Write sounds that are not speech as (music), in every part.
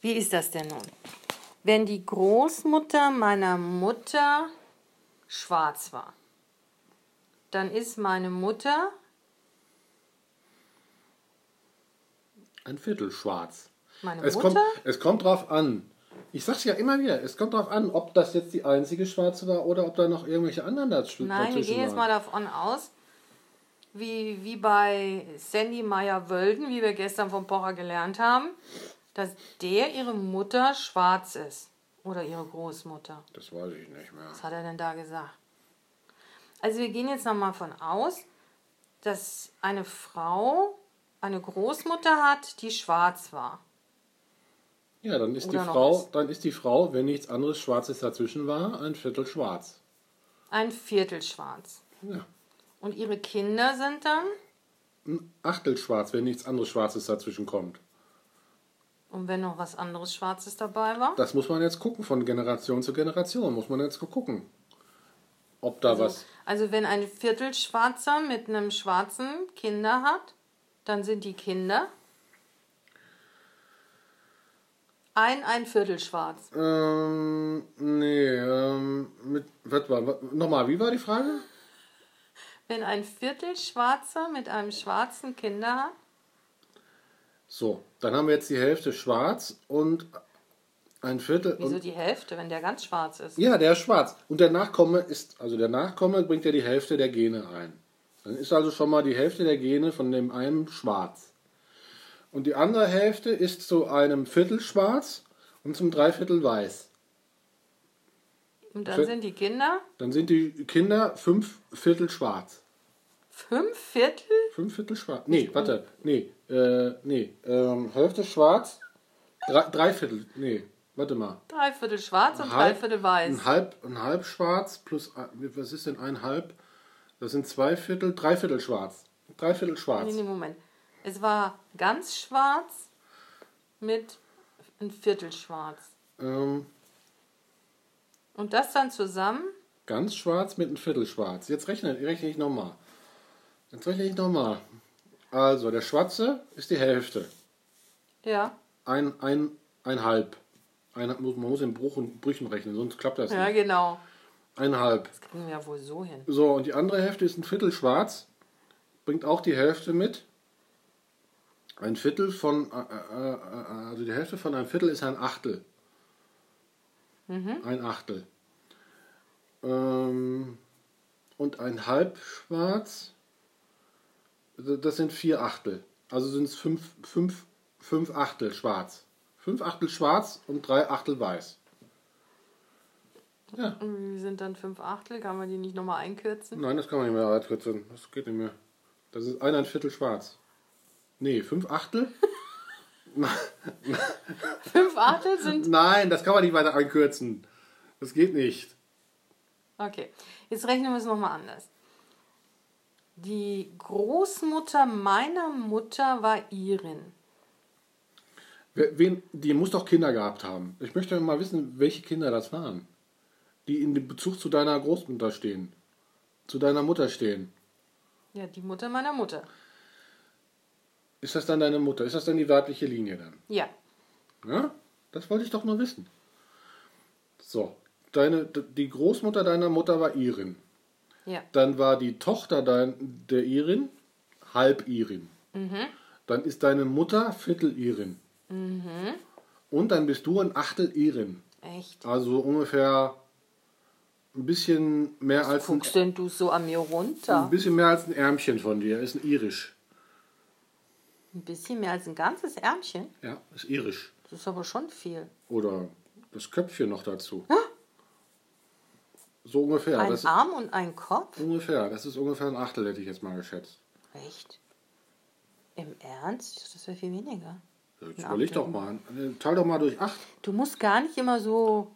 Wie ist das denn nun? Wenn die Großmutter meiner Mutter schwarz war, dann ist meine Mutter Ein Viertel schwarz. meine Es Mutter. kommt, es kommt drauf an. Ich sag's ja immer wieder, es kommt drauf an, ob das jetzt die einzige schwarze war oder ob da noch irgendwelche anderen dazw- Nein, wir gehen jetzt mal davon aus, wie, wie bei Sandy Meyer-Wölden, wie wir gestern vom Pocher gelernt haben, dass der ihre Mutter schwarz ist. Oder ihre Großmutter. Das weiß ich nicht mehr. Was hat er denn da gesagt? Also wir gehen jetzt nochmal von aus, dass eine Frau eine Großmutter hat, die schwarz war. Ja, dann ist die Oder Frau, dann ist die Frau, wenn nichts anderes Schwarzes dazwischen war, ein Viertel schwarz. Ein Viertel schwarz. Ja. Und ihre Kinder sind dann, Ein Achtel schwarz, wenn nichts anderes Schwarzes dazwischen kommt. Und wenn noch was anderes Schwarzes dabei war? Das muss man jetzt gucken, von Generation zu Generation muss man jetzt gucken. Ob da was. Also wenn ein Viertelschwarzer mit einem schwarzen Kinder hat, dann sind die Kinder ein ein Viertel schwarz. Ähm, nee, ähm, mit, was war, was, nochmal, wie war die Frage? Wenn ein Viertelschwarzer mit einem schwarzen Kinder hat, So, dann haben wir jetzt die Hälfte schwarz und ein Viertel. wieso die Hälfte, wenn der ganz schwarz ist? ja, der ist schwarz. Und der Nachkomme ist, also der Nachkomme bringt ja die Hälfte der Gene ein. Dann ist also schon mal die Hälfte der Gene von dem einen schwarz. Und die andere Hälfte ist zu einem Viertel schwarz und zum Dreiviertel weiß. Und dann sind die Kinder Dann sind die Kinder fünf Viertel schwarz. Fünf Viertel? Fünf Viertel schwarz. Nee, warte. Nee, äh, nee. Ähm, Hälfte schwarz. Drei, drei Viertel. Nee, warte mal. Drei Viertel schwarz und Halb- drei Viertel weiß. Ein halb, ein halb schwarz plus, ein- was ist denn ein halb? Das sind zwei Viertel, drei Viertel schwarz. Drei Viertel Nee, schwarz. nee, Moment. Es war ganz schwarz mit ein Viertel schwarz. Ähm, Und das dann zusammen ganz schwarz mit einem Viertel schwarz. Jetzt rechne, rechne ich nochmal. Jetzt rechne ich nochmal. Also, der Schwarze ist die Hälfte. Ja, Ein, ein, ein halb. Ein, man muss in Bruch und Brüchen rechnen, sonst klappt das ja nicht. genau. Ein halb. Das kriegen wir ja wohl so hin. So, und die andere Hälfte ist ein Viertel schwarz. Bringt auch die Hälfte mit. Ein Viertel von, äh, äh, äh, also die Hälfte von einem Viertel ist ein Achtel. Ein Achtel. Ähm, und ein halb schwarz, das sind vier Achtel. Also sind es fünf, fünf, fünf Achtel schwarz. Fünf Achtel schwarz und drei Achtel weiß. Ja. Und wie sind dann fünf Achtel? Kann man die nicht nochmal einkürzen? Nein, das kann man nicht mehr einkürzen. Das geht nicht mehr. Das ist ein, ein Viertel schwarz. Nee, fünf Achtel? (laughs) Fünf Achtel sind. Nein, das kann man nicht weiter einkürzen. Das geht nicht. Okay, jetzt rechnen wir es nochmal anders. Die Großmutter meiner Mutter war Irin. Wen, die muss doch Kinder gehabt haben. Ich möchte mal wissen, welche Kinder das waren. Die in Bezug zu deiner Großmutter stehen. Zu deiner Mutter stehen. Ja, die Mutter meiner Mutter. Ist das dann deine Mutter? Ist das dann die weibliche Linie dann? Ja, Ja? Das wollte ich doch nur wissen. So. Deine, die Großmutter deiner Mutter war Irin. Ja. Dann war die Tochter dein, der Irin halb Irin. Dann ist deine Mutter Viertel Irin. Und dann bist du ein Achtel Irin. Echt? Also ungefähr ein bisschen mehr als ein, Guckst denn du so an mir ein runter? bisschen mehr als ein Ärmchen von dir. Ist ein Irisch. Ein bisschen mehr als ein ganzes Ärmchen? Ja, ist irisch. Das ist aber schon viel. Oder das Köpfchen noch dazu. So ungefähr. Ein das Arm und ein Kopf? ungefähr. Das ist ungefähr ein Achtel, hätte ich jetzt mal geschätzt. Echt? Im Ernst? Das wäre viel weniger. Jetzt Ein überleg Achtel. doch mal. Äh, Teil doch mal durch acht. Du musst gar nicht immer so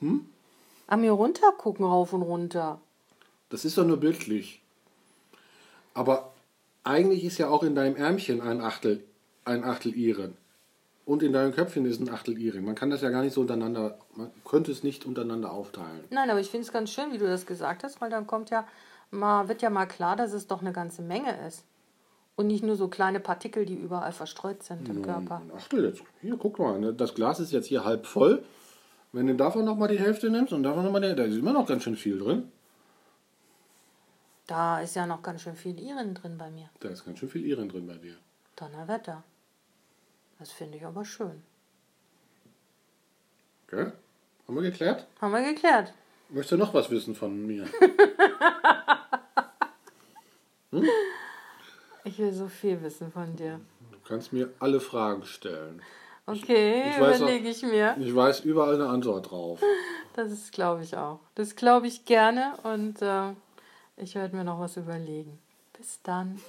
Hm? an mir runter gucken, rauf und runter. Das ist doch nur bildlich. Aber eigentlich ist ja auch in deinem Ärmchen ein Achtel, ein Achtel Iren. Und in deinem Köpfchen ist ein Achtel Iren. Man kann das ja gar nicht so untereinander, man könnte es nicht untereinander aufteilen. Nein, aber ich finde es ganz schön, wie du das gesagt hast, weil dann kommt ja mal, wird ja mal klar, dass es doch eine ganze Menge ist. Und nicht nur so kleine Partikel, die überall verstreut sind im Körper. Achtel jetzt. Hier, guck mal. ne, Das Glas ist jetzt hier halb voll. Wenn du davon nochmal die Hälfte nimmst und davon nochmal die da ist immer noch ganz schön viel drin. Da ist ja noch ganz schön viel Iren drin bei mir. Da ist ganz schön viel Iren drin bei dir. Donnerwetter. Das finde ich aber schön. Gell? Haben wir geklärt? Haben wir geklärt. Möchtest du noch was wissen von mir? (laughs) Ich will so viel wissen von dir. Du kannst mir alle Fragen stellen. Okay, überlege ich mir. Ich weiß überall eine Antwort drauf. (laughs) Das ist, glaube ich, auch. Das glaube ich gerne und äh, ich werde mir noch was überlegen. Bis dann.